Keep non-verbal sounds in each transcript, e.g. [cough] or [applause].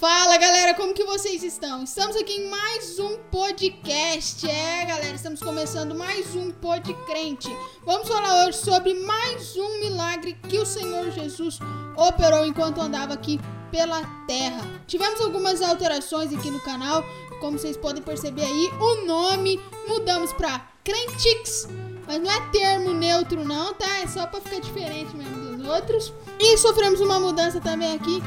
Fala galera, como que vocês estão? Estamos aqui em mais um podcast. É, galera, estamos começando mais um Podcrente. Vamos falar hoje sobre mais um milagre que o Senhor Jesus operou enquanto andava aqui pela terra. Tivemos algumas alterações aqui no canal, como vocês podem perceber aí, o nome mudamos para Crentix. Mas não é termo neutro não, tá? É só para ficar diferente mesmo dos outros. E sofremos uma mudança também aqui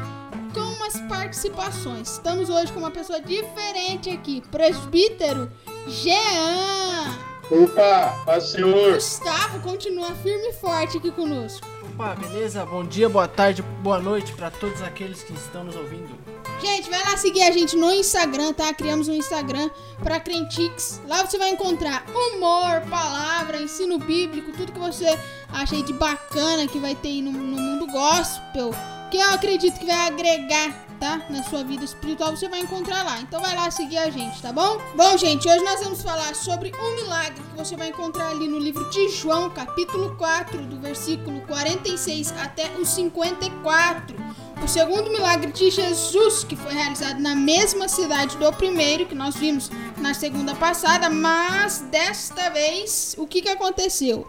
com umas participações. Estamos hoje com uma pessoa diferente aqui, presbítero Jean. Opa, paz senhor. Gustavo continua firme e forte aqui conosco. Opa, beleza? Bom dia, boa tarde, boa noite para todos aqueles que estão nos ouvindo. Gente, vai lá seguir a gente no Instagram, tá? Criamos um Instagram para Crentix. Lá você vai encontrar humor, palavra, ensino bíblico, tudo que você acha aí de bacana que vai ter aí no, no mundo gospel que eu acredito que vai agregar, tá? Na sua vida espiritual, você vai encontrar lá. Então vai lá seguir a gente, tá bom? Bom, gente, hoje nós vamos falar sobre um milagre que você vai encontrar ali no livro de João, capítulo 4, do versículo 46 até o 54. O segundo milagre de Jesus, que foi realizado na mesma cidade do primeiro, que nós vimos na segunda passada, mas desta vez, o que, que aconteceu?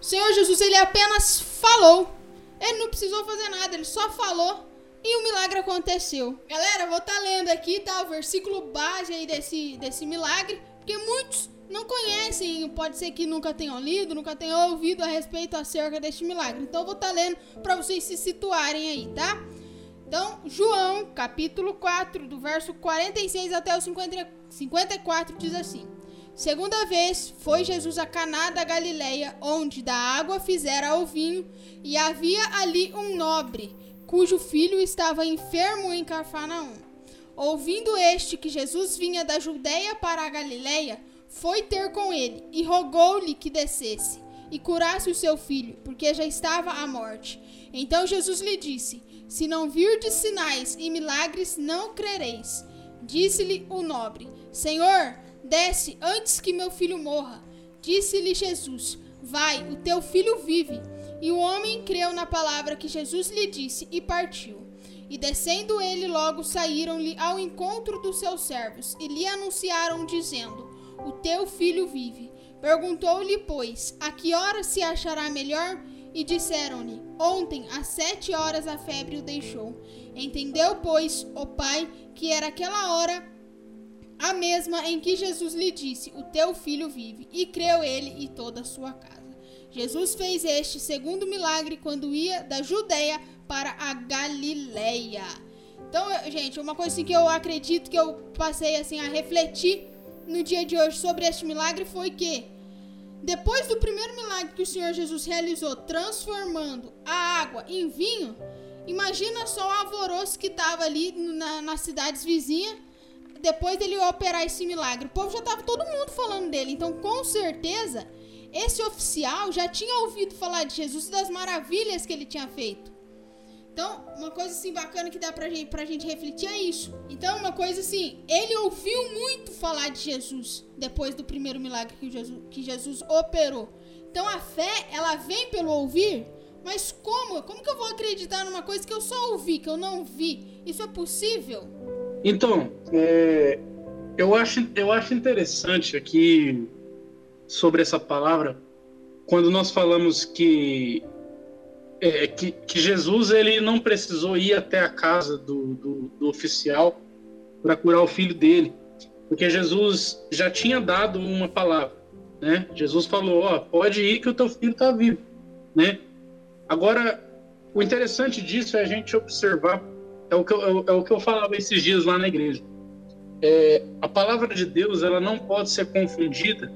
O Senhor Jesus, ele apenas falou ele não precisou fazer nada, ele só falou e o milagre aconteceu. Galera, vou estar tá lendo aqui, tá? O versículo base aí desse, desse milagre, porque muitos não conhecem, pode ser que nunca tenham lido, nunca tenham ouvido a respeito acerca deste milagre. Então eu vou estar tá lendo para vocês se situarem aí, tá? Então, João, capítulo 4, do verso 46 até o 50, 54, diz assim: Segunda vez foi Jesus a Caná da Galileia, onde da água fizera o vinho, e havia ali um nobre, cujo filho estava enfermo em Cafarnaum. Ouvindo este que Jesus vinha da Judéia para a Galileia, foi ter com ele e rogou-lhe que descesse e curasse o seu filho, porque já estava à morte. Então Jesus lhe disse: Se não virdes sinais e milagres, não crereis. Disse-lhe o nobre: Senhor, Desce antes que meu filho morra. Disse-lhe Jesus: Vai, o teu filho vive. E o homem creu na palavra que Jesus lhe disse e partiu. E descendo ele, logo saíram-lhe ao encontro dos seus servos e lhe anunciaram, dizendo: O teu filho vive. Perguntou-lhe, pois, a que hora se achará melhor? E disseram-lhe: Ontem, às sete horas, a febre o deixou. Entendeu, pois, o pai, que era aquela hora a mesma em que Jesus lhe disse: O teu filho vive, e creu ele e toda a sua casa. Jesus fez este segundo milagre quando ia da Judéia para a Galileia. Então, gente, uma coisa assim que eu acredito que eu passei assim a refletir no dia de hoje sobre este milagre foi que depois do primeiro milagre que o Senhor Jesus realizou, transformando a água em vinho, imagina só o alvoroço que estava ali na, nas cidades vizinhas depois dele operar esse milagre. O povo já tava todo mundo falando dele. Então, com certeza, esse oficial já tinha ouvido falar de Jesus e das maravilhas que ele tinha feito. Então, uma coisa assim bacana que dá pra gente, pra gente refletir é isso. Então, uma coisa assim, ele ouviu muito falar de Jesus depois do primeiro milagre que Jesus, que Jesus operou. Então, a fé, ela vem pelo ouvir, mas como? Como que eu vou acreditar numa coisa que eu só ouvi, que eu não vi? Isso é possível? Então, é, eu, acho, eu acho interessante aqui sobre essa palavra, quando nós falamos que, é, que, que, Jesus ele não precisou ir até a casa do, do, do oficial para curar o filho dele, porque Jesus já tinha dado uma palavra. Né? Jesus falou: Ó, pode ir que o teu filho está vivo. Né? Agora, o interessante disso é a gente observar é o que eu, é o que eu falava esses dias lá na igreja. É, a palavra de Deus ela não pode ser confundida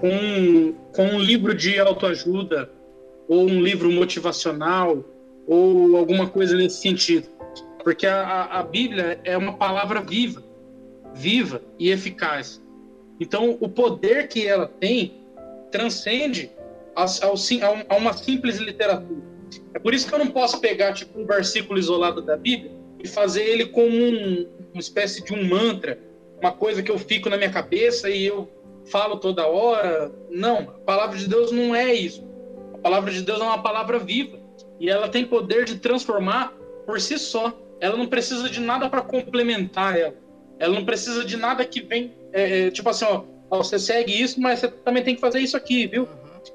com, com um livro de autoajuda ou um livro motivacional ou alguma coisa nesse sentido. Porque a, a Bíblia é uma palavra viva, viva e eficaz. Então, o poder que ela tem transcende a, a, a uma simples literatura. É por isso que eu não posso pegar tipo, um versículo isolado da Bíblia e fazer ele como um, uma espécie de um mantra, uma coisa que eu fico na minha cabeça e eu falo toda hora. Não, a palavra de Deus não é isso. A palavra de Deus é uma palavra viva e ela tem poder de transformar por si só. ela não precisa de nada para complementar ela. Ela não precisa de nada que vem, é, é, tipo assim, ó, ó, você segue isso, mas você também tem que fazer isso aqui, viu?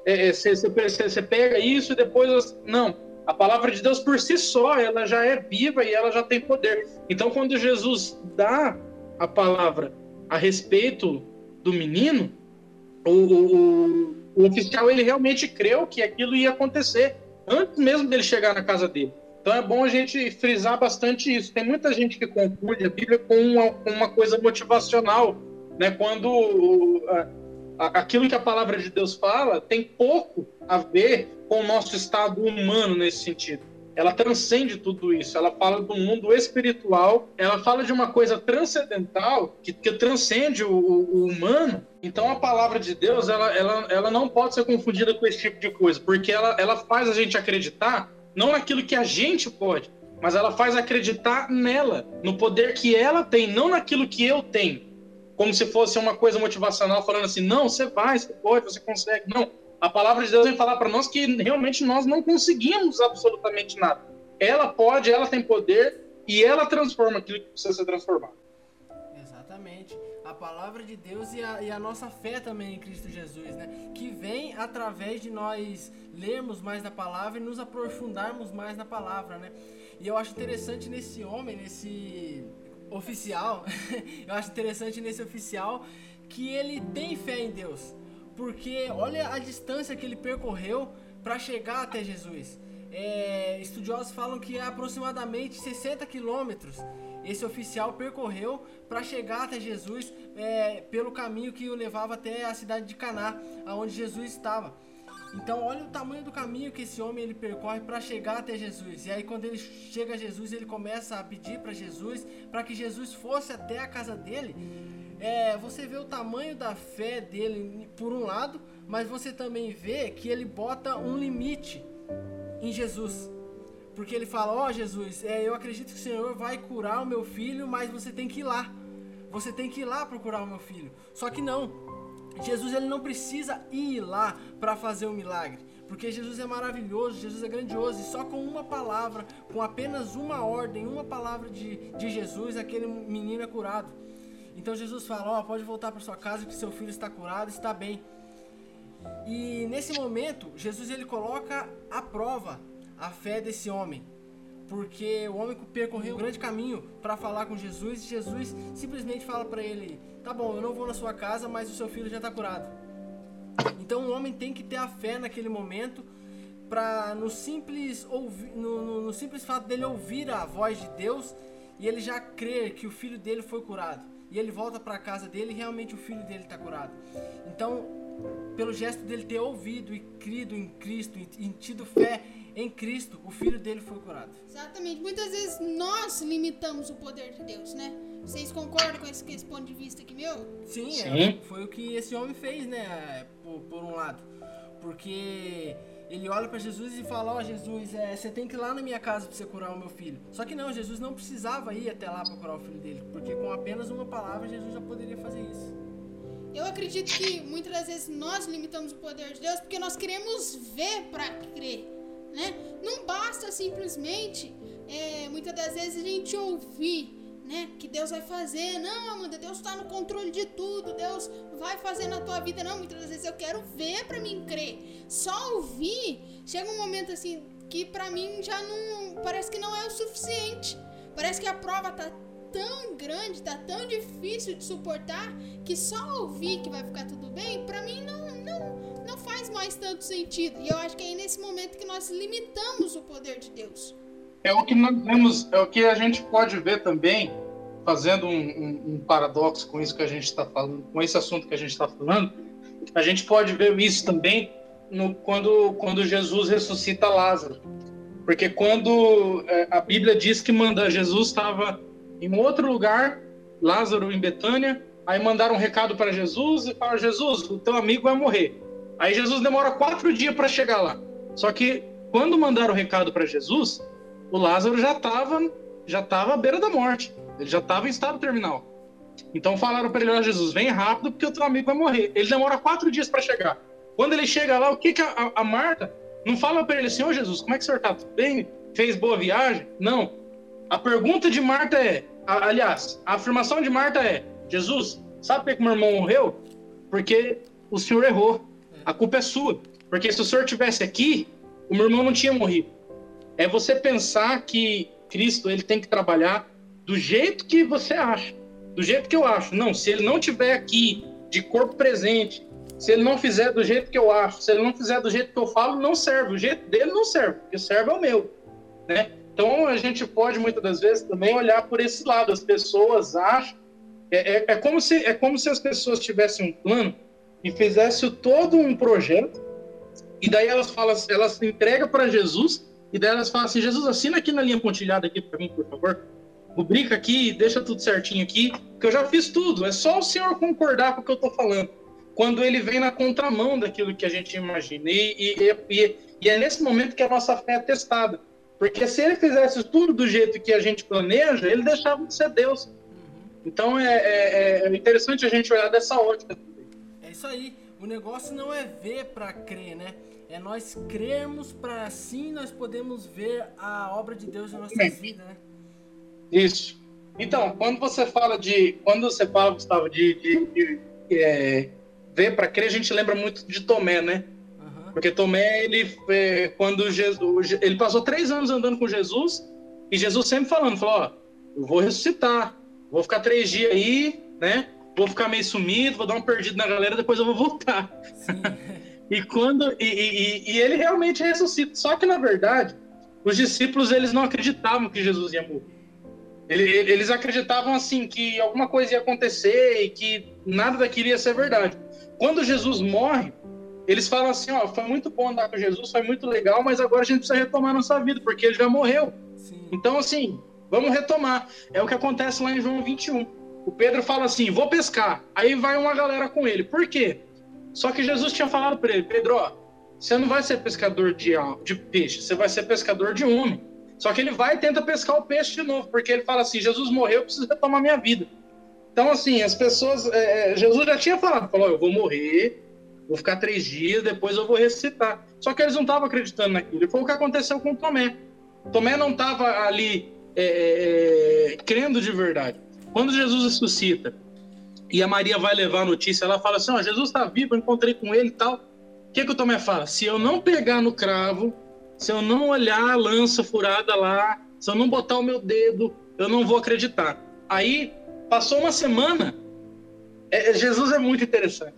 É, é você, você pega isso e depois. Não. A palavra de Deus por si só, ela já é viva e ela já tem poder. Então, quando Jesus dá a palavra a respeito do menino, o, o, o oficial ele realmente creu que aquilo ia acontecer antes mesmo dele chegar na casa dele. Então é bom a gente frisar bastante isso. Tem muita gente que confunde a Bíblia com uma, uma coisa motivacional, né? Quando aquilo que a palavra de Deus fala tem pouco a ver com o nosso estado humano nesse sentido. Ela transcende tudo isso. Ela fala do mundo espiritual. Ela fala de uma coisa transcendental que, que transcende o, o, humano. Então a palavra de Deus ela, ela, ela não pode ser confundida com esse tipo de coisa, porque ela, ela faz a gente acreditar não naquilo que a gente pode, mas ela faz acreditar nela, no poder que ela tem, não naquilo que eu tenho como se fosse uma coisa motivacional, falando assim: não, você vai, você pode, você consegue. Não. A palavra de Deus vem falar para nós que realmente nós não conseguimos absolutamente nada. Ela pode, ela tem poder e ela transforma aquilo que precisa ser transformado. Exatamente. A palavra de Deus e a, e a nossa fé também em Cristo Jesus, né? Que vem através de nós lermos mais da palavra e nos aprofundarmos mais na palavra, né? E eu acho interessante nesse homem, nesse oficial, [laughs] eu acho interessante nesse oficial que ele tem fé em Deus, porque olha a distância que ele percorreu para chegar até Jesus. É, estudiosos falam que é aproximadamente 60 quilômetros esse oficial percorreu para chegar até Jesus é, pelo caminho que o levava até a cidade de Caná, aonde Jesus estava. Então, olha o tamanho do caminho que esse homem ele percorre para chegar até Jesus. E aí, quando ele chega a Jesus, ele começa a pedir para Jesus, para que Jesus fosse até a casa dele. É, você vê o tamanho da fé dele por um lado, mas você também vê que ele bota um limite em Jesus. Porque ele fala: Ó oh, Jesus, é, eu acredito que o Senhor vai curar o meu filho, mas você tem que ir lá. Você tem que ir lá procurar o meu filho. Só que não. Jesus ele não precisa ir lá para fazer um milagre, porque Jesus é maravilhoso, Jesus é grandioso, e só com uma palavra, com apenas uma ordem, uma palavra de, de Jesus, aquele menino é curado. Então Jesus fala: Ó, oh, pode voltar para sua casa que seu filho está curado, está bem. E nesse momento, Jesus ele coloca à prova a fé desse homem porque o homem percorreu um grande caminho para falar com Jesus e Jesus simplesmente fala para ele: Tá bom, eu não vou na sua casa, mas o seu filho já está curado. Então o homem tem que ter a fé naquele momento para no simples no, no, no simples fato dele ouvir a voz de Deus e ele já crer que o filho dele foi curado. E ele volta para a casa dele e realmente o filho dele está curado. Então, pelo gesto dele ter ouvido e crido em Cristo e tido fé em Cristo, o filho dele foi curado. Exatamente. Muitas vezes nós limitamos o poder de Deus, né? Vocês concordam com esse, com esse ponto de vista aqui meu? Sim, Sim. É, foi o que esse homem fez, né? Por, por um lado. Porque ele olha para Jesus e fala: Ó, oh, Jesus, é, você tem que ir lá na minha casa para você curar o meu filho. Só que não, Jesus não precisava ir até lá para curar o filho dele, porque com apenas uma palavra Jesus já poderia fazer isso. Eu acredito que muitas das vezes nós limitamos o poder de Deus porque nós queremos ver para crer né? Não basta simplesmente, é, muitas das vezes, a gente ouvir né, que Deus vai fazer. Não, Amanda, Deus está no controle de tudo. Deus vai fazer na tua vida. Não, muitas das vezes eu quero ver para mim crer. Só ouvir, chega um momento assim que para mim já não parece que não é o suficiente. Parece que a prova tá tão grande, tá tão difícil de suportar que só ouvir que vai ficar tudo bem, para mim não, não faz mais tanto sentido. E eu acho que é nesse momento que nós limitamos o poder de Deus. É o que nós vemos, é o que a gente pode ver também, fazendo um, um, um paradoxo com isso que a gente está falando, com esse assunto que a gente está falando, a gente pode ver isso também no, quando, quando Jesus ressuscita Lázaro. Porque quando é, a Bíblia diz que manda, Jesus estava em outro lugar, Lázaro em Betânia, aí mandaram um recado para Jesus e falaram: Jesus, o teu amigo vai morrer. Aí Jesus demora quatro dias para chegar lá. Só que quando mandaram o recado para Jesus, o Lázaro já estava já tava à beira da morte. Ele já estava em estado terminal. Então falaram para ele: Jesus, vem rápido porque o teu amigo vai morrer. Ele demora quatro dias para chegar. Quando ele chega lá, o que, que a, a Marta não fala para ele oh, Jesus, como é que o senhor está? Tudo bem? Fez boa viagem? Não. A pergunta de Marta é, aliás, a afirmação de Marta é: Jesus, sabe por que meu irmão morreu? Porque o senhor errou. A culpa é sua. Porque se o senhor tivesse aqui, o meu irmão não tinha morrido. É você pensar que Cristo ele tem que trabalhar do jeito que você acha, do jeito que eu acho. Não, se ele não tiver aqui de corpo presente, se ele não fizer do jeito que eu acho, se ele não fizer do jeito que eu falo, não serve. O jeito dele não serve, porque serve é o meu, né? Então a gente pode muitas das vezes também olhar por esse lado. As pessoas acham é, é, é como se é como se as pessoas tivessem um plano e fizessem todo um projeto e daí elas falam, elas entregam para Jesus e daí elas falam assim, Jesus assina aqui na linha pontilhada aqui para mim, por favor. Rubrica aqui, deixa tudo certinho aqui, que eu já fiz tudo. É só o senhor concordar com o que eu estou falando quando ele vem na contramão daquilo que a gente imagina. E, e, e, e, é nesse momento que a nossa fé é testada. Porque se ele fizesse tudo do jeito que a gente planeja, ele deixava de ser Deus. Uhum. Então é, é, é, interessante a gente olhar dessa ótica. Isso aí. O negócio não é ver para crer, né? É nós crermos para assim nós podemos ver a obra de Deus na nossa vida, né? Isso. Então, quando você fala de. Quando você fala, Gustavo, de, de, de é, ver para crer, a gente lembra muito de Tomé, né? Uhum. Porque Tomé, ele, é, quando Jesus, ele passou três anos andando com Jesus, e Jesus sempre falando, falou, ó, eu vou ressuscitar, vou ficar três dias aí, né? Vou ficar meio sumido, vou dar um perdido na galera, depois eu vou voltar. [laughs] e quando e, e, e, ele realmente ressuscita. Só que na verdade, os discípulos eles não acreditavam que Jesus ia morrer. Eles acreditavam assim que alguma coisa ia acontecer e que nada daquilo ia ser verdade. Quando Jesus morre, eles falam assim: ó, foi muito bom andar com Jesus, foi muito legal, mas agora a gente precisa retomar nossa vida, porque ele já morreu. Sim. Então, assim, vamos retomar. É o que acontece lá em João 21. O Pedro fala assim: vou pescar. Aí vai uma galera com ele. Por quê? Só que Jesus tinha falado para ele: Pedro, ó, você não vai ser pescador de, de peixe, você vai ser pescador de homem. Só que ele vai e tenta pescar o peixe de novo, porque ele fala assim: Jesus morreu, eu preciso retomar minha vida. Então, assim, as pessoas. É, é, Jesus já tinha falado, falou, eu vou morrer, vou ficar três dias, depois eu vou ressuscitar. Só que eles não estavam acreditando naquilo. Foi o que aconteceu com Tomé. Tomé não estava ali é, é, é, crendo de verdade. Quando Jesus ressuscita e a Maria vai levar a notícia, ela fala assim: oh, Jesus está vivo, eu encontrei com ele e tal. O que, que o Tomé fala? Se eu não pegar no cravo, se eu não olhar a lança furada lá, se eu não botar o meu dedo, eu não vou acreditar. Aí Passou uma semana. É, é, Jesus é muito interessante.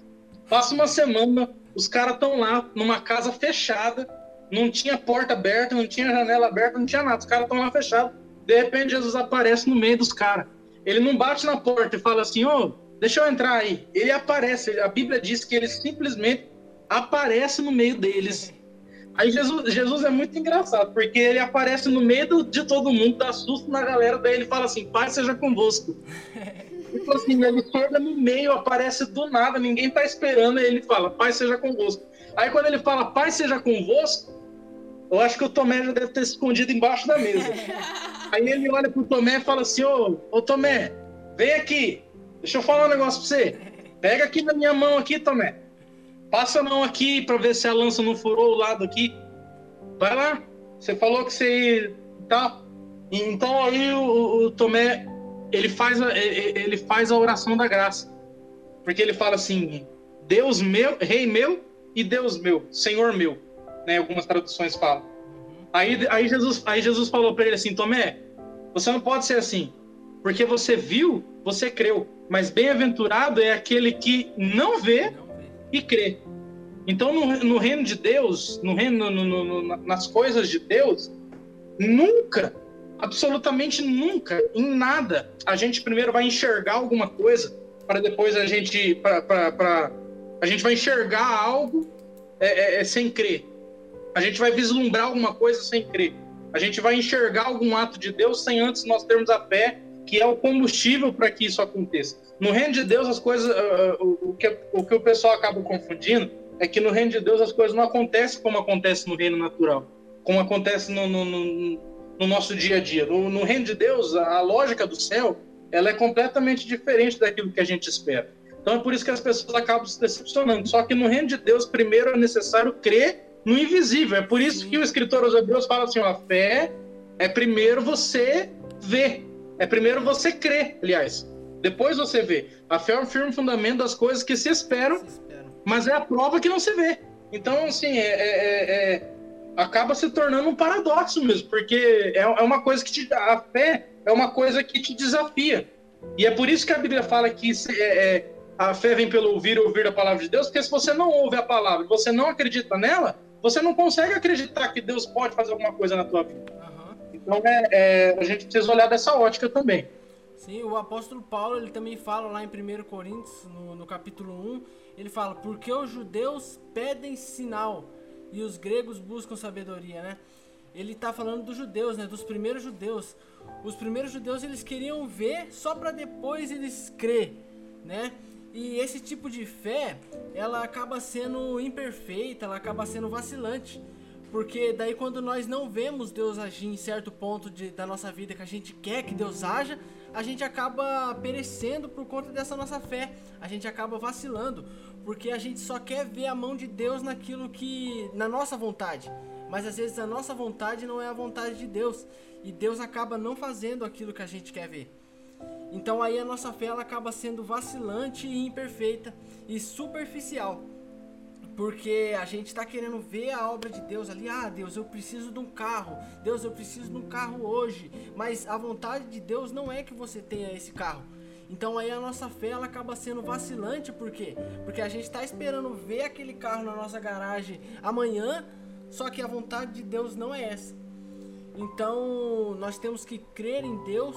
Passa uma semana, os caras estão lá numa casa fechada, não tinha porta aberta, não tinha janela aberta, não tinha nada. Os caras estão lá fechados. De repente, Jesus aparece no meio dos caras. Ele não bate na porta e fala assim: Ô, oh, deixa eu entrar aí. Ele aparece. A Bíblia diz que ele simplesmente aparece no meio deles. Aí Jesus, Jesus é muito engraçado, porque ele aparece no meio de todo mundo, dá susto na galera, daí ele fala assim, Pai seja convosco. [laughs] Tipo assim, ele chega no meio, aparece do nada, ninguém tá esperando, aí ele fala, Pai seja convosco. Aí quando ele fala, Pai seja convosco, eu acho que o Tomé já deve ter escondido embaixo da mesa. [laughs] Aí ele olha pro Tomé e fala assim, ô, ô Tomé, vem aqui, deixa eu falar um negócio pra você. Pega aqui na minha mão aqui, Tomé. Passa a mão aqui para ver se a lança não furou o lado aqui. Vai lá. Você falou que você tá. Então aí o, o Tomé ele faz a, ele faz a oração da graça, porque ele fala assim: Deus meu, Rei meu e Deus meu, Senhor meu, né? Algumas traduções falam. Aí, aí Jesus aí Jesus falou para ele assim: Tomé, você não pode ser assim, porque você viu, você creu, mas bem-aventurado é aquele que não vê e crê. Então, no, no reino de Deus, no reino, no, no, nas coisas de Deus, nunca, absolutamente nunca, em nada, a gente primeiro vai enxergar alguma coisa para depois a gente, para a gente vai enxergar algo é, é, é, sem crer. A gente vai vislumbrar alguma coisa sem crer. A gente vai enxergar algum ato de Deus sem antes nós termos a fé que é o combustível para que isso aconteça. No reino de Deus, as coisas, uh, o, que, o que o pessoal acaba confundindo é que no reino de Deus as coisas não acontecem como acontece no reino natural, como acontece no, no, no, no nosso dia a dia. No, no, reino de Deus, a, a lógica do céu, ela é completamente diferente daquilo que a gente espera. Então é por isso que as pessoas acabam se decepcionando. Só que no reino de Deus, primeiro é necessário crer no invisível. É por isso que o escritor aos Hebreus fala assim: ó, a fé é primeiro você vê. É primeiro você crer, aliás. Depois você vê. A fé é um firme fundamento das coisas que se esperam, Se espera. mas é a prova que não se vê. Então, assim, é, é- é- é- acaba se tornando um paradoxo mesmo, porque é, é uma coisa que te, a fé é uma coisa que te desafia. E é por isso que a Bíblia fala que se- é- é, a fé vem pelo ouvir e ouvir a palavra de Deus, porque se você não ouve a palavra, você não acredita nela, você não consegue acreditar que Deus pode fazer alguma coisa na tua vida. Aham. Então, é, é, a gente precisa olhar dessa ótica também. Sim, o apóstolo Paulo ele também fala lá em 1 Coríntios, no, no capítulo 1, ele fala, porque os judeus pedem sinal e os gregos buscam sabedoria, né? Ele tá falando dos judeus, né? Dos primeiros judeus. Os primeiros judeus eles queriam ver só para depois eles crer, né? E esse tipo de fé, ela acaba sendo imperfeita, ela acaba sendo vacilante. Porque daí quando nós não vemos Deus agir em certo ponto de, da nossa vida que a gente quer que Deus haja, a gente acaba perecendo por conta dessa nossa fé. A gente acaba vacilando, porque a gente só quer ver a mão de Deus naquilo que na nossa vontade. Mas às vezes a nossa vontade não é a vontade de Deus, e Deus acaba não fazendo aquilo que a gente quer ver. Então aí a nossa fé ela acaba sendo vacilante e imperfeita e superficial. Porque a gente está querendo ver a obra de Deus ali. Ah, Deus, eu preciso de um carro. Deus, eu preciso de um carro hoje. Mas a vontade de Deus não é que você tenha esse carro. Então aí a nossa fé ela acaba sendo vacilante, por quê? Porque a gente está esperando ver aquele carro na nossa garagem amanhã, só que a vontade de Deus não é essa. Então nós temos que crer em Deus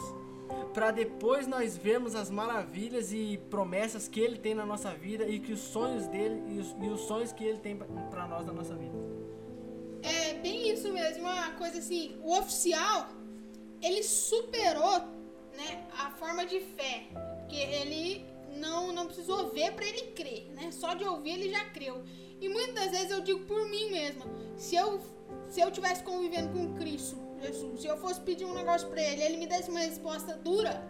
para depois nós vermos as maravilhas e promessas que Ele tem na nossa vida e que os sonhos dele e os, e os sonhos que Ele tem para nós na nossa vida. É bem isso mesmo, uma coisa assim, o oficial, ele superou, né, a forma de fé, porque ele não, não precisou ver para ele crer, né, só de ouvir ele já creu. E muitas vezes eu digo por mim mesma, se eu se eu tivesse convivendo com Cristo, Jesus, se eu fosse pedir um negócio para ele, ele me desse uma resposta dura,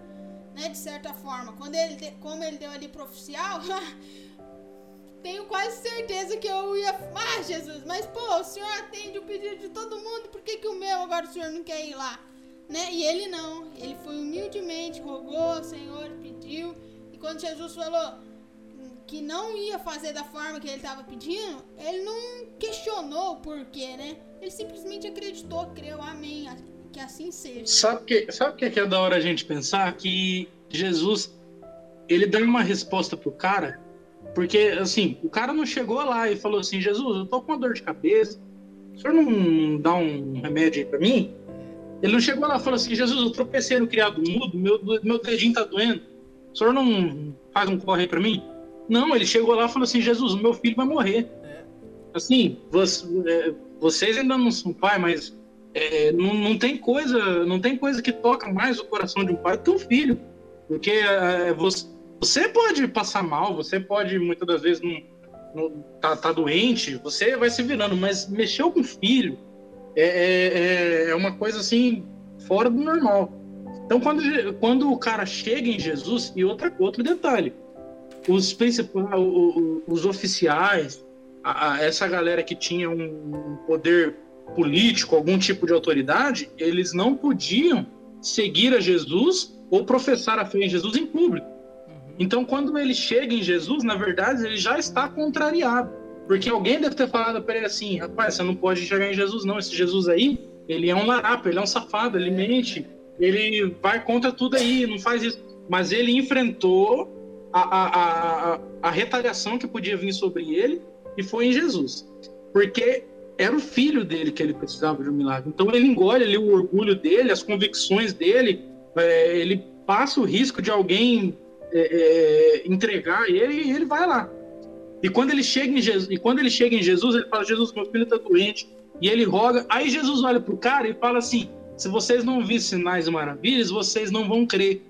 né, de certa forma, quando ele como ele deu ali pro oficial, [laughs] tenho quase certeza que eu ia. Ah, Jesus, mas pô, o senhor atende o pedido de todo mundo, por que, que o meu agora o senhor não quer ir lá? Né? E ele não, ele foi humildemente, rogou ao Senhor, pediu, e quando Jesus falou que não ia fazer da forma que ele estava pedindo, ele não questionou o porquê, né? Ele simplesmente acreditou, creu, amém, que assim seja. Sabe que sabe o que é, que é da hora a gente pensar que Jesus ele dá uma resposta pro cara, porque assim, o cara não chegou lá e falou assim: "Jesus, eu tô com uma dor de cabeça. O senhor não dá um remédio aí pra mim?" Ele não chegou lá e falou assim: "Jesus, eu tropecei no criado mudo, meu meu dedinho tá doendo. O senhor não faz um corre pra mim?" Não, ele chegou lá e falou assim: "Jesus, meu filho vai morrer." É, assim, você- é, vocês ainda não são pai, mas é, não, não tem coisa, não tem coisa que toca mais o coração de um pai do que um filho, porque é, você, você pode passar mal, você pode muitas das vezes não, não tá, tá doente, você vai se virando, mas mexeu com o filho é, é, é- é uma coisa assim fora do normal. Então quando, quando o cara chega em Jesus e outra outro detalhe, os principais, os oficiais a- a- essa galera que tinha um poder político, algum tipo de autoridade, eles não podiam seguir a Jesus ou professar a fé em Jesus em público. uhum. Então, quando ele chega em Jesus, na verdade, ele já está contrariado. Porque alguém deve ter falado para ele assim: rapaz, você não pode chegar em Jesus, não. Esse Jesus aí, ele é um larápio, ele é um safado, ele mente, ele vai contra tudo aí, não faz isso. Mas ele enfrentou a, a, a, a, retaliação que podia vir sobre ele e foi em Jesus. Porque era o filho dele que ele precisava de um milagre. Então ele engole ali o orgulho dele, as convicções dele, é, ele passa o risco de alguém é, é, entregar ele e ele vai lá. E quando ele chega em Jesus, e quando ele chega em Jesus, ele fala: Jesus, meu filho está doente. E ele roga. Aí Jesus olha pro cara e fala assim: Se vocês não virem sinais e maravilhas, vocês não vão crer.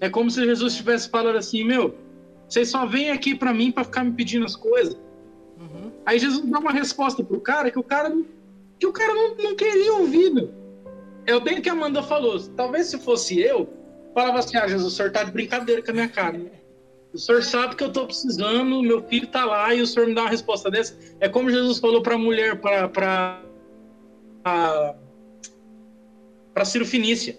É como se Jesus estivesse falando assim: Meu, vocês só vêm aqui para mim para ficar me pedindo as coisas. Uhum. Aí Jesus dá uma resposta pro cara que o cara não, que o cara não, não queria ouvir, meu. É bem o que a Amanda falou. Talvez se fosse eu, falava assim: Ah, Jesus, o senhor tá de brincadeira com a minha cara. né? O senhor sabe que eu tô precisando, meu filho tá lá e o senhor me dá uma resposta dessa. É como Jesus falou pra mulher, pra. pra. pra, pra Ciro Finícia.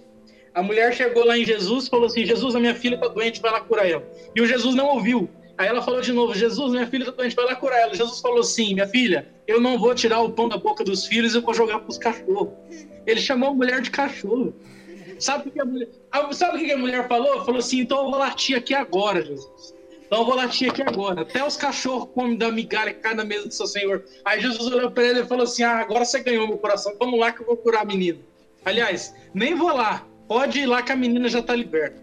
A, mulher chegou lá em Jesus falou assim: Jesus, a minha filha está doente, vai lá curar ela. E o Jesus não ouviu. Aí ela falou de novo: Jesus, minha filha está doente, vai lá curar ela. Jesus falou assim: Minha filha, eu não vou tirar o pão da boca dos filhos, eu vou jogar para os cachorros. Ele chamou a mulher de cachorro. Sabe o que a mulher, sabe o que a mulher falou? Falou assim: Então eu vou latir aqui agora, Jesus. Então eu vou latir aqui agora. Até os cachorros comem da migalha que cai na mesa do seu Senhor. Aí Jesus olhou para ele e falou assim: Ah, agora você ganhou meu coração. Vamos lá que eu vou curar a menina. Aliás, nem vou lá. Pode ir lá que a menina já está liberta.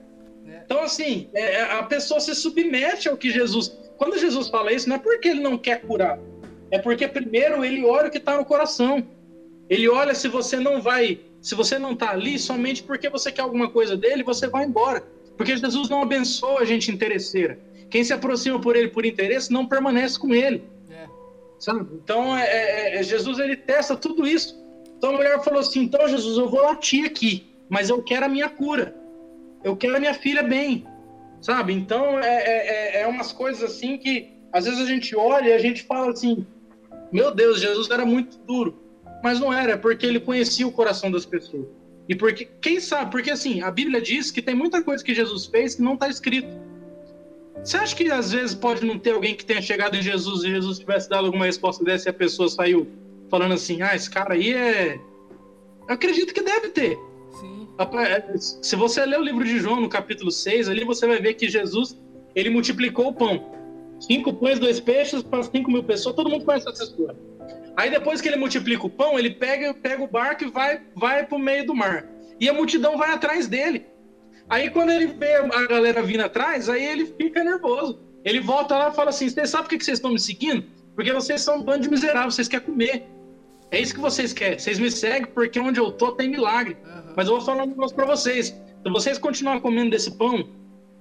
É. Então, assim, é, é, a pessoa se submete ao que Jesus. Quando Jesus fala isso, não é porque ele não quer curar. É porque primeiro ele olha o que está no coração. Ele olha se você não vai, se você não está ali somente porque você quer alguma coisa dele, você vai embora. Porque Jesus não abençoa a gente interesseira. Quem se aproxima por ele por interesse não permanece com ele. É. Então, é, é, Jesus ele testa tudo isso. Então a mulher falou assim: então, Jesus, eu vou latir aqui, mas eu quero a minha cura. Eu quero a minha filha bem. Sabe? Então, é, é, é, é umas coisas assim que às vezes a gente olha e a gente fala assim: meu Deus, Jesus era muito duro. Mas não era, é porque ele conhecia o coração das pessoas. E porque, quem sabe, porque assim, a Bíblia diz que tem muita coisa que Jesus fez que não está escrito. Você acha que às vezes pode não ter alguém que tenha chegado em Jesus e Jesus tivesse dado alguma resposta dessa e a pessoa saiu falando assim: ah, esse cara aí é. Eu acredito que deve ter. É, se você ler o livro de João, no capítulo 6, ali você vai ver que Jesus ele multiplicou o pão. Cinco pães, dois peixes para cinco mil pessoas. Todo mundo conhece essa história. Aí depois que ele multiplica o pão, ele pega, pega o barco e vai, vai para o meio do mar. E a multidão vai atrás dele. Aí quando ele vê a galera vindo atrás, aí ele fica nervoso. Ele volta lá e fala assim: Você sabe por que vocês estão me seguindo? Porque vocês são um bando de miseráveis, vocês querem comer. É isso que vocês querem. Vocês me seguem porque onde eu tô tem milagre. Uhum. Mas eu vou falar um negócio pra vocês. Se vocês continuarem comendo desse pão,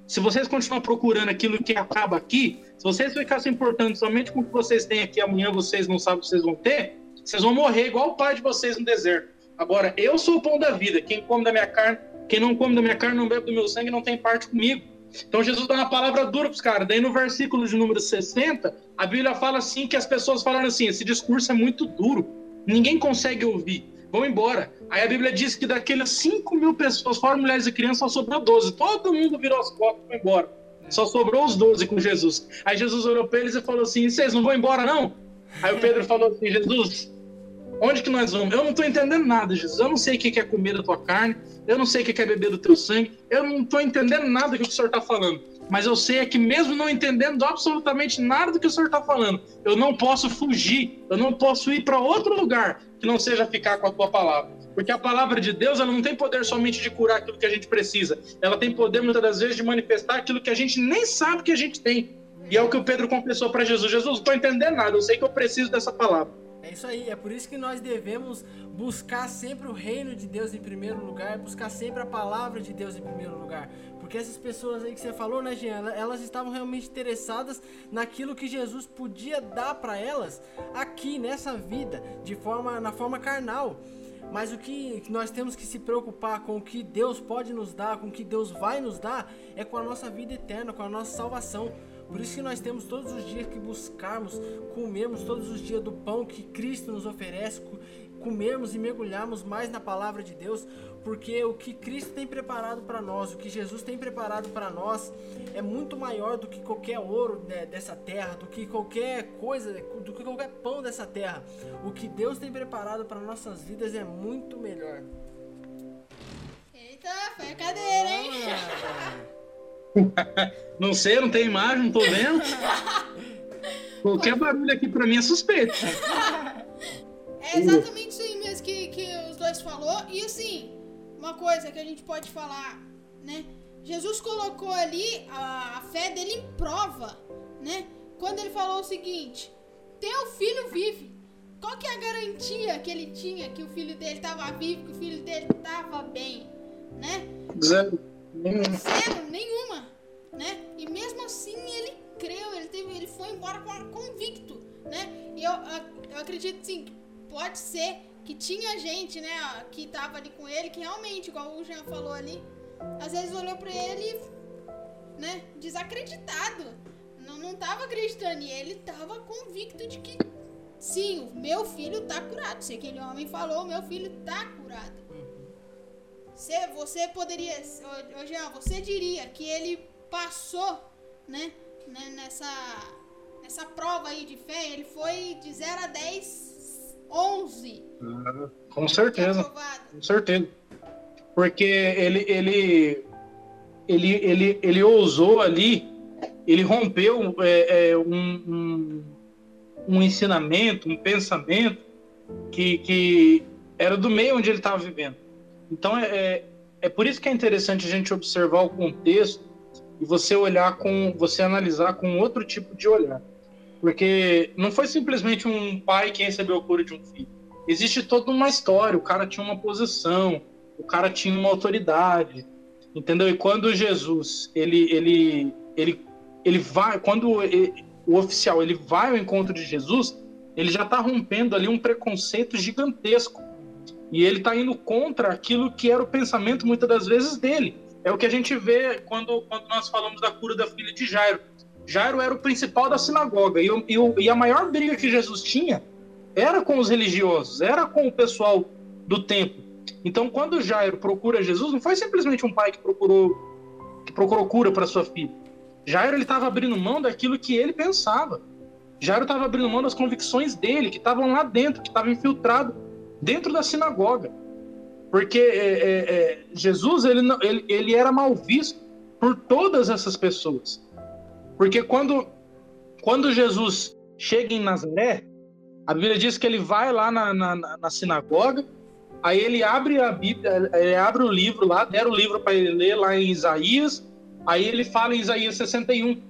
se vocês continuarem procurando aquilo que acaba aqui, se vocês ficarem se importando somente com o que vocês têm aqui amanhã, vocês não sabem o que vocês vão ter, vocês vão morrer igual o pai de vocês no deserto. Agora, eu sou o pão da vida. Quem come da minha carne quem não come da minha carne, não bebe do meu sangue, não tem parte comigo. Então Jesus dá uma palavra dura para os caras. Daí no versículo de número 60, a Bíblia fala assim que as pessoas falaram assim: esse discurso é muito duro, ninguém consegue ouvir, vão embora. Aí a Bíblia diz que daquelas 5 mil pessoas, fora mulheres e crianças, só sobrou 12. Todo mundo virou as costas e foi embora. Só sobrou os 12 com Jesus. Aí Jesus olhou para eles e falou assim: vocês não vão embora, não? Aí o Pedro falou assim: Jesus, onde que nós vamos? Eu não estou entendendo nada, Jesus. Eu não sei o que é comer da tua carne eu não sei o que é beber do teu sangue, eu não estou entendendo nada do que o senhor está falando. Mas eu sei é que mesmo não entendendo absolutamente nada do que o senhor está falando, eu não posso fugir, eu não posso ir para outro lugar que não seja ficar com a tua palavra. Porque a palavra de Deus ela não tem poder somente de curar aquilo que a gente precisa, ela tem poder muitas das vezes de manifestar aquilo que a gente nem sabe que a gente tem. E é o que o Pedro confessou para Jesus: Jesus, não estou entendendo nada, eu sei que eu preciso dessa palavra. É isso aí, é por isso que nós devemos buscar sempre o reino de Deus em primeiro lugar, buscar sempre a palavra de Deus em primeiro lugar. Porque essas pessoas aí que você falou, né, Jean, elas estavam realmente interessadas naquilo que Jesus podia dar para elas aqui nessa vida, de forma na forma carnal. Mas o que nós temos que se preocupar com o que Deus pode nos dar, com o que Deus vai nos dar, é com a nossa vida eterna, com a nossa salvação. Por isso que nós temos todos os dias que buscarmos, comermos todos os dias do pão que Cristo nos oferece, comermos e mergulharmos mais na palavra de Deus, porque o que Cristo tem preparado para nós, o que Jesus tem preparado para nós, é muito maior do que qualquer ouro né, dessa terra, do que qualquer coisa, do que qualquer pão dessa terra. O que Deus tem preparado para nossas vidas é muito melhor. Eita, foi a cadeira, hein? Ah, [laughs] não sei, não tem imagem, não tô vendo. [laughs] Qualquer barulho aqui pra mim é suspeito. É exatamente isso aí mesmo que, que os dois falou. E assim, uma coisa que a gente pode falar, né? Jesus colocou ali a, a fé dele em prova, né? Quando ele falou o seguinte: Teu filho vive. Qual que é a garantia que ele tinha que o filho dele estava vivo, que o filho dele estava bem, né? Zero. Zero, nenhuma, eu, eu acredito, sim, pode ser que tinha gente, né, que tava ali com ele, que realmente, igual o Jean falou ali, às vezes olhou pra ele, né, desacreditado. Não, não tava acreditando. E ele tava convicto de que, sim, o meu filho tá curado. Se aquele homem falou, meu filho tá curado. Você, você poderia, ô, Jean, você diria que ele passou, né, né, nessa, nessa prova aí de fé, ele foi de 0 a 10, 11. Ah, com certeza, com certeza. Porque ele, ele, ele, ele, ele ousou ali, ele rompeu é, é, um, um, um ensinamento, um pensamento que, que era do meio onde ele estava vivendo. Então é, é, é por isso que é interessante a gente observar o contexto e você olhar com, você analisar com outro tipo de olhar. Porque não foi simplesmente um pai que recebeu a cura de um filho. Existe toda uma história, o cara tinha uma posição, o cara tinha uma autoridade, entendeu? E quando Jesus, ele ele ele ele vai, quando ele, o oficial ele vai ao encontro de Jesus, ele já está rompendo ali um preconceito gigantesco e ele está indo contra aquilo que era o pensamento, muitas das vezes, dele. É o que a gente vê quando, quando nós falamos da cura da filha de Jairo. Jairo era o principal da sinagoga. E, e, e a maior briga que Jesus tinha era com os religiosos, era com o pessoal do templo. Então, quando Jairo procura Jesus, não foi simplesmente um pai que procurou, que procurou cura para sua filha. Jairo estava abrindo mão daquilo que ele pensava. Jairo estava abrindo mão das convicções dele, que estavam lá dentro, que estavam infiltrado dentro da sinagoga. Porque é, é, é, Jesus ele, ele, ele era mal visto por todas essas pessoas. Porque quando, quando Jesus chega em Nazaré, a Bíblia diz que ele vai lá na, na, na sinagoga, aí ele abre a Bíblia, ele abre o livro lá, deram o livro para ele ler lá em Isaías, aí ele fala em Isaías 61,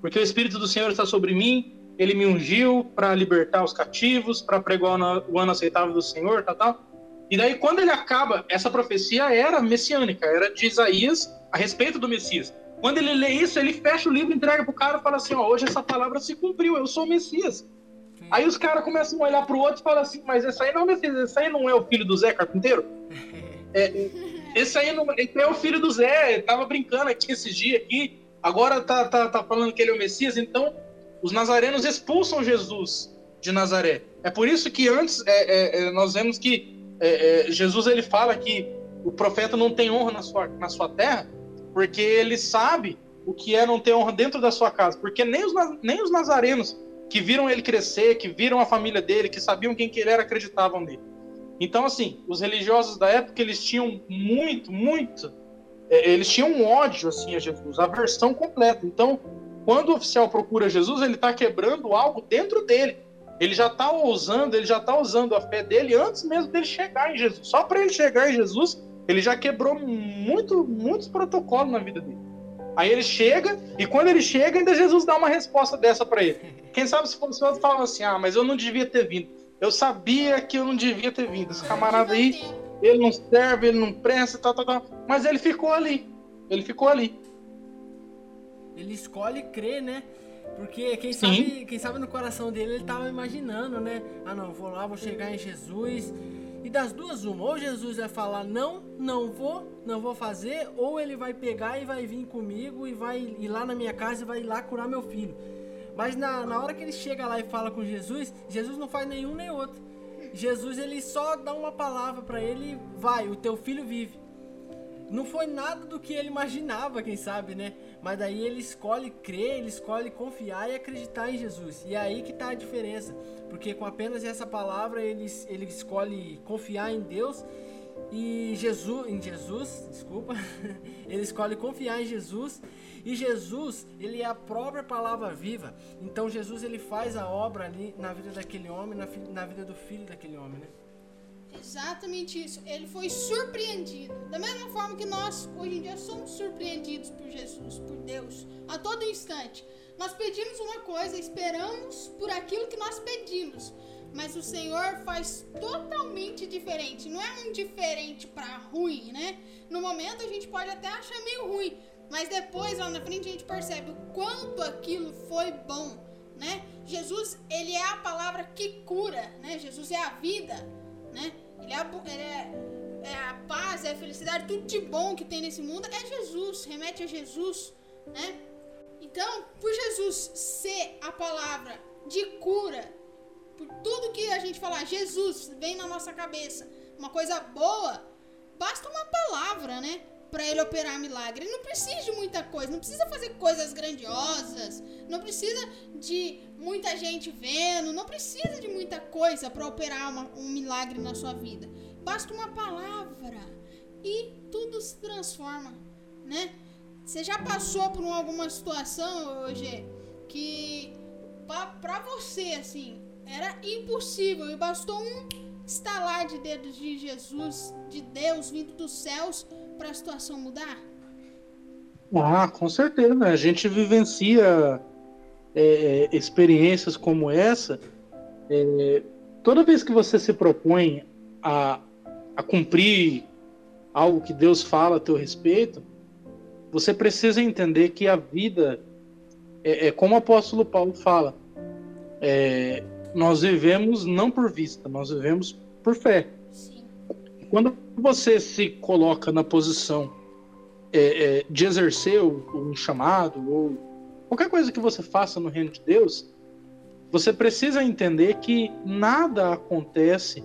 porque o Espírito do Senhor está sobre mim, ele me ungiu para libertar os cativos, para pregar o ano aceitável do Senhor, tal, tal. E daí, quando ele acaba, essa profecia era messiânica, era de Isaías a respeito do Messias. Quando ele lê isso, ele fecha o livro, entrega pro cara e fala assim: ó, hoje essa palavra se cumpriu, eu sou o Messias. Aí os caras começam a olhar pro outro e falam assim: mas esse aí não é o Messias, esse aí não é o filho do Zé Carpinteiro? [laughs] é, esse aí não é o filho do Zé, tava brincando aqui esses dias aqui, agora tá, tá, tá falando que ele é o Messias, então os nazarenos expulsam Jesus de Nazaré. É por isso que antes é, é, é, nós vemos que é, é, Jesus ele fala que o profeta não tem honra na sua, na sua terra, porque ele sabe o que é não ter honra dentro da sua casa. Porque nem os, nem os nazarenos que viram ele crescer, que viram a família dele, que sabiam quem que ele era, acreditavam nele. Então, assim, os religiosos da época, eles tinham muito, muito, é, eles tinham um ódio, assim, a Jesus, a versão completa. Então, quando o oficial procura Jesus, ele está quebrando algo dentro dele. Ele já está usando, ele já está usando a fé dele antes mesmo dele chegar em Jesus. Só para ele chegar em Jesus, ele já quebrou muito, muitos protocolos na vida dele. Aí ele chega, e quando ele chega, ainda Jesus dá uma resposta dessa para ele. Quem sabe se fosse outro falava assim: ah, mas eu não devia ter vindo. Eu sabia que eu não devia ter vindo. Esse camarada aí, ele não serve, ele não presta, tal, tal, tal. Mas ele ficou ali. Ele ficou ali. Ele escolhe crer, né? Porque quem sabe, quem sabe no coração dele ele tava imaginando, né? Ah, não, vou lá, vou chegar em Jesus. E das duas, uma, ou Jesus vai falar não, não vou, não vou fazer, ou ele vai pegar e vai vir comigo e vai ir lá na minha casa e vai ir lá curar meu filho. Mas na, na hora que ele chega lá e fala com Jesus, Jesus não faz nenhum nem outro. Jesus ele só dá uma palavra para ele, vai, o teu filho vive. Não foi nada do que ele imaginava, quem sabe, né? Mas daí ele escolhe crer, ele escolhe confiar e acreditar em Jesus. E é aí que está a diferença. Porque com apenas essa palavra ele, ele escolhe confiar em Deus e Jesus, em Jesus, desculpa, [laughs] ele escolhe confiar em Jesus e Jesus, ele é a própria palavra viva. Então Jesus ele faz a obra ali na vida daquele homem, na, na vida do filho daquele homem, né? Exatamente isso. Ele foi surpreendido. Da mesma forma que nós, hoje em dia, somos surpreendidos por Jesus, por Deus, a todo instante. Nós pedimos uma coisa, esperamos por aquilo que nós pedimos. Mas o Senhor faz totalmente diferente. Não é um diferente para ruim, né? No momento a gente pode até achar meio ruim. Mas depois, lá na frente, a gente percebe o quanto aquilo foi bom, né? Jesus, ele é a palavra que cura, né? Jesus é a vida né? Ele é a, ele é, é a paz, é a felicidade, tudo de bom que tem nesse mundo é Jesus, remete a Jesus, né? Então, por Jesus ser a palavra de cura, por tudo que a gente falar, Jesus vem na nossa cabeça, uma coisa boa, basta uma palavra, né? Pra ele operar milagre. Ele não precisa de muita coisa, não precisa fazer coisas grandiosas, não precisa de muita gente vendo, não precisa de muita coisa para operar uma, um milagre na sua vida. Basta uma palavra e tudo se transforma, né? Você já passou por alguma situação hoje que pra você assim era impossível e bastou um estalar de dedos de Jesus, de Deus vindo dos céus para a situação mudar? Ah, com certeza. A gente vivencia é, é, experiências como essa. É, toda vez que você se propõe a, a cumprir algo que Deus fala a teu respeito, você precisa entender que a vida é, é como o apóstolo Paulo fala. É, nós vivemos não por vista, nós vivemos por fé. Sim. Quando você se coloca na posição é, é, de exercer um chamado ou qualquer coisa que você faça no reino de Deus, você precisa entender que nada acontece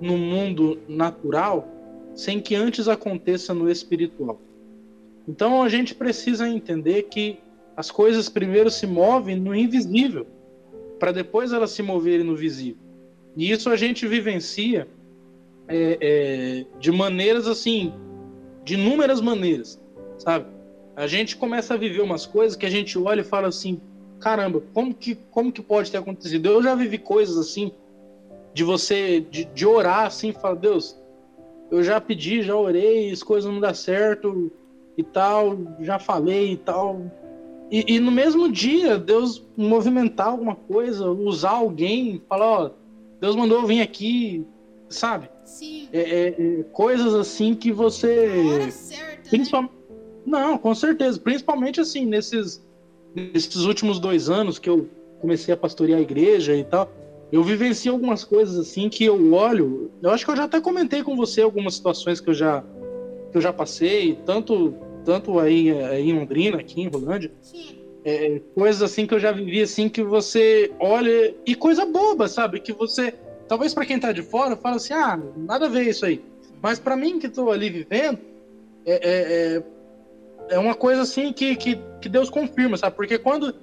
no mundo natural sem que antes aconteça no espiritual. Então a gente precisa entender que as coisas primeiro se movem no invisível, para depois elas se moverem no visível. E isso a gente vivencia é, é, de maneiras assim, de inúmeras maneiras, sabe? A gente começa a viver umas coisas que a gente olha e fala assim, caramba, como que, como que pode ter acontecido? Eu já vivi coisas assim, de você, de, de orar assim, falar, Deus, eu já pedi, já orei, as coisas não dão certo e tal, já falei e tal. E, e, no mesmo dia, Deus movimentar alguma coisa, usar alguém, falar, ó, Deus mandou eu vir aqui, sabe? Sim. É, é, é, coisas assim que você. Na hora certa, principalmente... né? Não, com certeza. Principalmente assim, nesses, nesses últimos dois anos que eu comecei a pastorear a igreja e tal eu vivencio algumas coisas assim que eu olho. Eu acho que eu já até comentei com você algumas situações que eu já que eu já passei, tanto tanto aí, aí em Londrina, aqui em Rolândia. Sim. É, coisas assim que eu já vivi assim que você olha e coisa boba, sabe? Que você talvez para quem tá de fora fala assim, ah, nada a ver isso aí. Mas para mim que tô ali vivendo é, é, é, é uma coisa assim que, que, que Deus confirma, sabe? Porque quando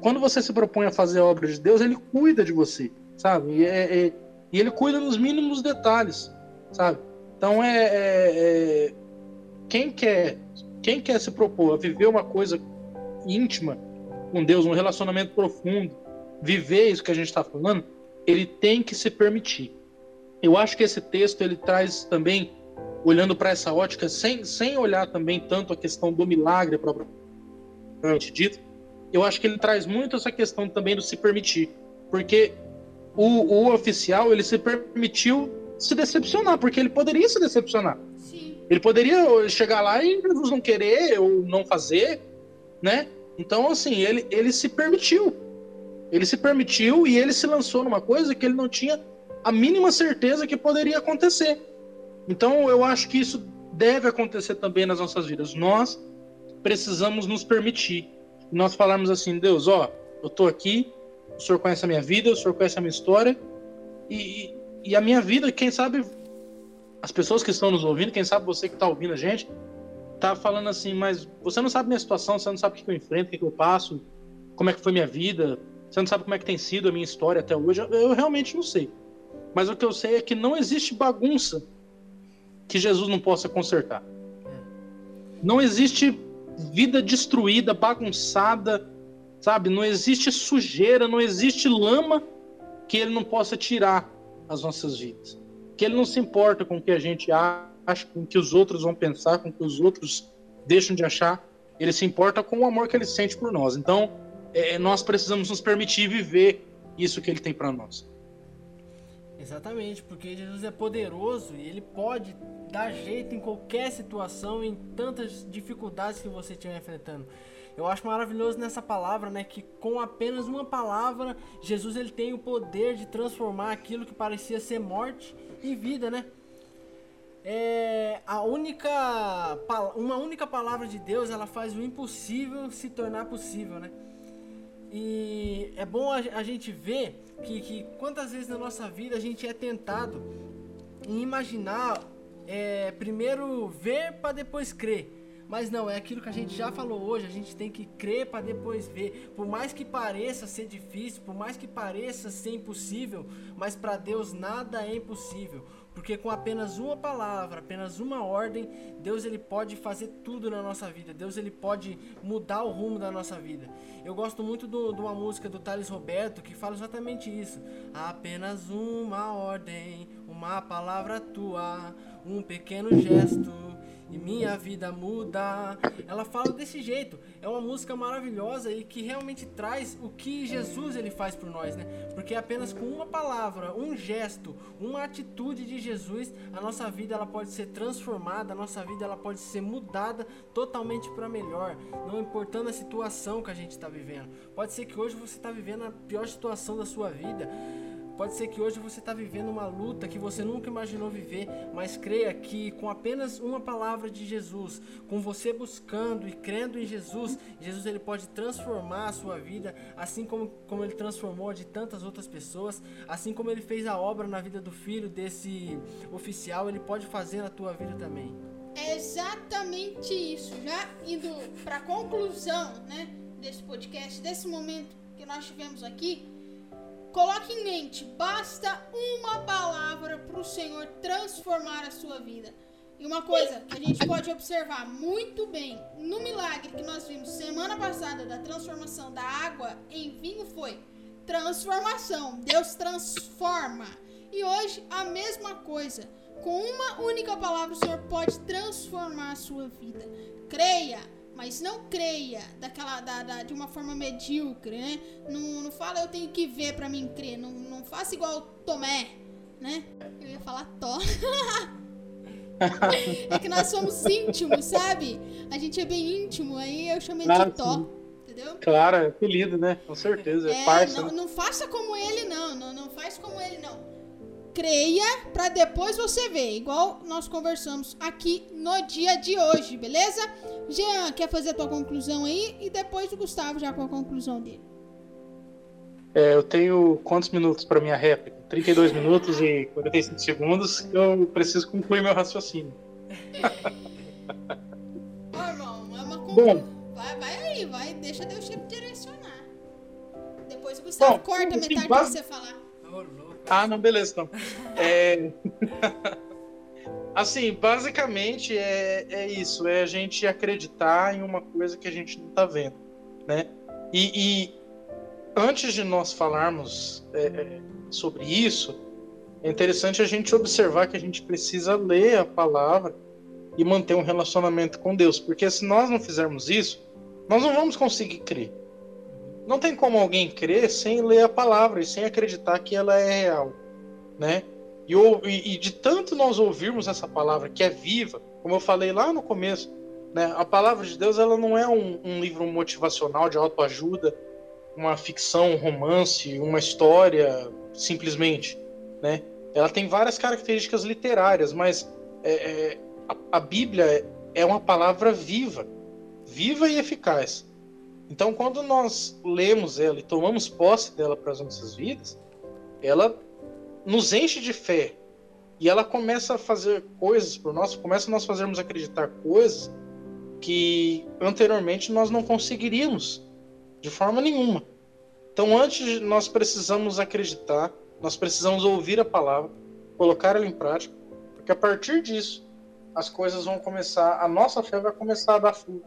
quando você se propõe a fazer a obra de Deus, ele cuida de você sabe? E, é, é, e ele cuida nos mínimos detalhes, sabe? Então é, é, é, quem quer quem quer se propor a viver uma coisa íntima com Deus, um relacionamento profundo, viver isso que a gente está falando, ele tem que se permitir. Eu acho que esse texto ele traz também, olhando para essa ótica, sem, sem olhar também tanto a questão do milagre propriamente dito, eu acho que ele traz muito essa questão também do se permitir. Porque o, o oficial ele se permitiu se decepcionar, porque ele poderia se decepcionar. Sim. Ele poderia chegar lá e Jesus não querer ou não fazer, né? Então, assim, ele, ele se permitiu. Ele se permitiu e ele se lançou numa coisa que ele não tinha a mínima certeza que poderia acontecer. Então, eu acho que isso deve acontecer também nas nossas vidas. Nós precisamos nos permitir. Nós falarmos assim, Deus, ó, eu tô aqui, o senhor conhece a minha vida, o senhor conhece a minha história. E, e a minha vida, quem sabe, as pessoas que estão nos ouvindo, quem sabe você que está ouvindo a gente, tá falando assim, mas você não sabe minha situação, você não sabe o que eu enfrento, o que eu passo, como é que foi minha vida, você não sabe como é que tem sido a minha história até hoje. Eu, eu realmente não sei. Mas o que eu sei é que não existe bagunça que Jesus não possa consertar. Não existe vida destruída, bagunçada, Sabe? Não existe sujeira, não existe lama que ele não possa tirar as nossas vidas. Que ele não se importa com o que a gente acha, com o que os outros vão pensar, com o que os outros deixam de achar. Ele se importa com o amor que ele sente por nós. Então, é, nós precisamos nos permitir viver isso que ele tem para nós. Exatamente, porque Jesus é poderoso e ele pode dar jeito em qualquer situação, em tantas dificuldades que você estiver enfrentando. Eu acho maravilhoso nessa palavra, né, que com apenas uma palavra, Jesus ele tem o poder de transformar aquilo que parecia ser morte em vida, né? É a única uma única palavra de Deus, ela faz o impossível se tornar possível, né? E é bom a, gente ver que, que quantas vezes na nossa vida a gente é tentado em imaginar é primeiro ver para depois crer. Mas não, é aquilo que a gente já falou hoje, a gente tem que crer para depois ver. Por mais que pareça ser difícil, por mais que pareça ser impossível, mas para Deus nada é impossível. Porque com apenas uma palavra, apenas uma ordem, Deus ele pode fazer tudo na nossa vida. Deus ele pode mudar o rumo da nossa vida. Eu gosto muito de uma música do Thales Roberto que fala exatamente isso. Apenas uma ordem, uma palavra tua, um pequeno gesto e minha vida muda. Ela fala desse jeito. É uma música maravilhosa e que realmente traz o que Jesus ele faz por nós, né? Porque apenas com uma palavra, um gesto, uma atitude de Jesus, a nossa vida ela pode ser transformada, a nossa vida ela pode ser mudada totalmente para melhor, não importando a situação que a gente está vivendo. Pode ser que hoje você está vivendo a pior situação da sua vida Pode ser que hoje você está vivendo uma luta que você nunca imaginou viver, mas creia que com apenas uma palavra de Jesus, com você buscando e crendo em Jesus, Jesus ele pode transformar a sua vida, assim como, como ele transformou a de tantas outras pessoas, assim como ele fez a obra na vida do filho desse oficial, ele pode fazer na tua vida também. É exatamente isso. Já indo para a conclusão, né, desse podcast, desse momento que nós tivemos aqui, Coloque em mente, basta uma palavra para o Senhor transformar a sua vida. E uma coisa que a gente pode observar muito bem no milagre que nós vimos semana passada da transformação da água em vinho foi transformação. Deus transforma. E hoje a mesma coisa. Com uma única palavra o Senhor pode transformar a sua vida. Creia mas não creia daquela da, da, de uma forma medíocre, né? Não, não fala eu tenho que ver para mim crer, não, não faça igual Tomé, né? Eu ia falar Tó. [laughs] é que nós somos íntimos, sabe? A gente é bem íntimo, aí eu chamei de Tó. Entendeu? Claro, é apelido, né? Com certeza. É, é parça, não, né? não faça como ele, não. Não, não faz como ele, não creia para depois você ver, igual nós conversamos aqui no dia de hoje, beleza? Jean, quer fazer a tua conclusão aí e depois o Gustavo já com a conclusão dele. É, eu tenho quantos minutos para minha réplica? 32 [laughs] minutos e 45 segundos. Eu preciso concluir meu raciocínio. [laughs] Irmão, é uma conclusão. Vai, vai aí, vai, deixa Deus te direcionar. Depois o Gustavo Bom, corta assim, metade do que você falar. Ah, não, beleza, então. É... [laughs] assim, basicamente é, é isso, é a gente acreditar em uma coisa que a gente não está vendo, né? E, e, antes de nós falarmos é, é, sobre isso, é interessante a gente observar que a gente precisa ler a palavra e manter um relacionamento com Deus, porque se nós não fizermos isso, nós não vamos conseguir crer. Não tem como alguém crer sem ler a palavra e sem acreditar que ela é real, né? E, e, de tanto nós ouvirmos essa palavra que é viva, como eu falei lá no começo, né? A palavra de Deus ela não é um, um livro motivacional de autoajuda, uma ficção, um romance, uma história, simplesmente, né? Ela tem várias características literárias, mas é, é, a, a Bíblia é uma palavra viva, viva e eficaz. Então, quando nós lemos ela e tomamos posse dela para as nossas vidas, ela nos enche de fé e ela começa a fazer coisas por nós, começa nós fazermos acreditar coisas que anteriormente nós não conseguiríamos de forma nenhuma. Então, antes nós precisamos acreditar, nós precisamos ouvir a palavra, colocar ela em prática, porque a partir disso as coisas vão começar, a nossa fé vai começar a dar fruto.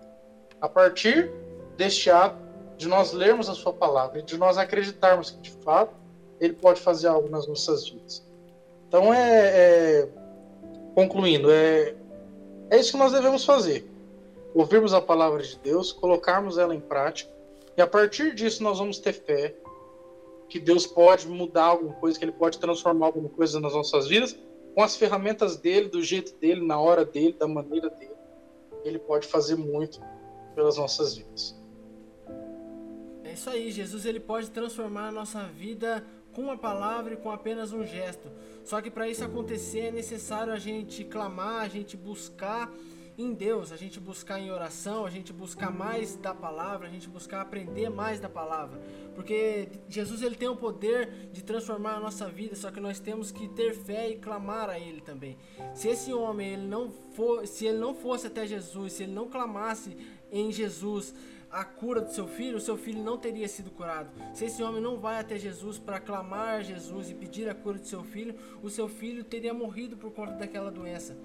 A partir deste ato de nós lermos a sua palavra e de nós acreditarmos que de fato ele pode fazer algo nas nossas vidas. Então é, é concluindo, é, é isso que nós devemos fazer. Ouvirmos a palavra de Deus, colocarmos ela em prática, e a partir disso nós vamos ter fé que Deus pode mudar alguma coisa, que Ele pode transformar alguma coisa nas nossas vidas, com as ferramentas dele, do jeito dele, na hora dele, da maneira dele. Ele pode fazer muito pelas nossas vidas isso aí, Jesus ele pode transformar a nossa vida com uma palavra e com apenas um gesto. Só que para isso acontecer é necessário a gente clamar, a gente buscar em Deus, a gente buscar em oração, a gente buscar mais da palavra, a gente buscar aprender mais da palavra. Porque Jesus ele tem o poder de transformar a nossa vida, só que nós temos que ter fé e clamar a ele também. Se esse homem ele não for, se ele não fosse até Jesus, se ele não clamasse em Jesus, a cura do seu filho, o seu filho não teria sido curado. Se esse homem não vai até Jesus para clamar a Jesus e pedir a cura do seu filho, o seu filho teria morrido por conta daquela doença.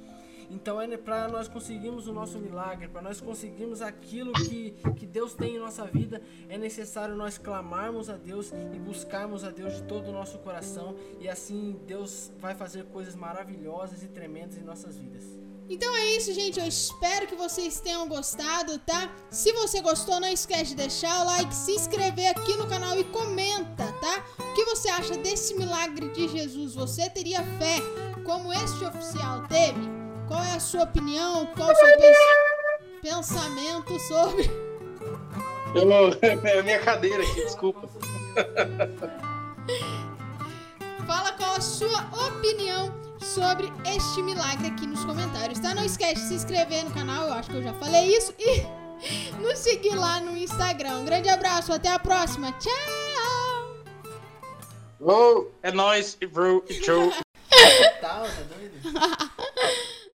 Então é para nós conseguirmos o nosso milagre, para nós conseguirmos aquilo que, que Deus tem em nossa vida, é necessário nós clamarmos a Deus e buscarmos a Deus de todo o nosso coração, e assim Deus vai fazer coisas maravilhosas e tremendas em nossas vidas. Então é isso, gente. Eu espero que vocês tenham gostado, tá? Se você gostou, não esquece de deixar o like, se inscrever aqui no canal e comenta, tá? O que você acha desse milagre de Jesus? Você teria fé como este oficial teve? Qual é a sua opinião? Qual o seu pens pensamento sobre. Eu, [laughs] é minha cadeira aqui, desculpa. Fala qual a sua opinião sobre este milagre aqui nos comentários, tá? Não esquece de se inscrever no canal, eu acho que eu já falei isso, e [laughs] nos seguir lá no Instagram. Um grande abraço, até a próxima. Tchau! Oh, é nóis, bro, tchau. tá doido? [laughs]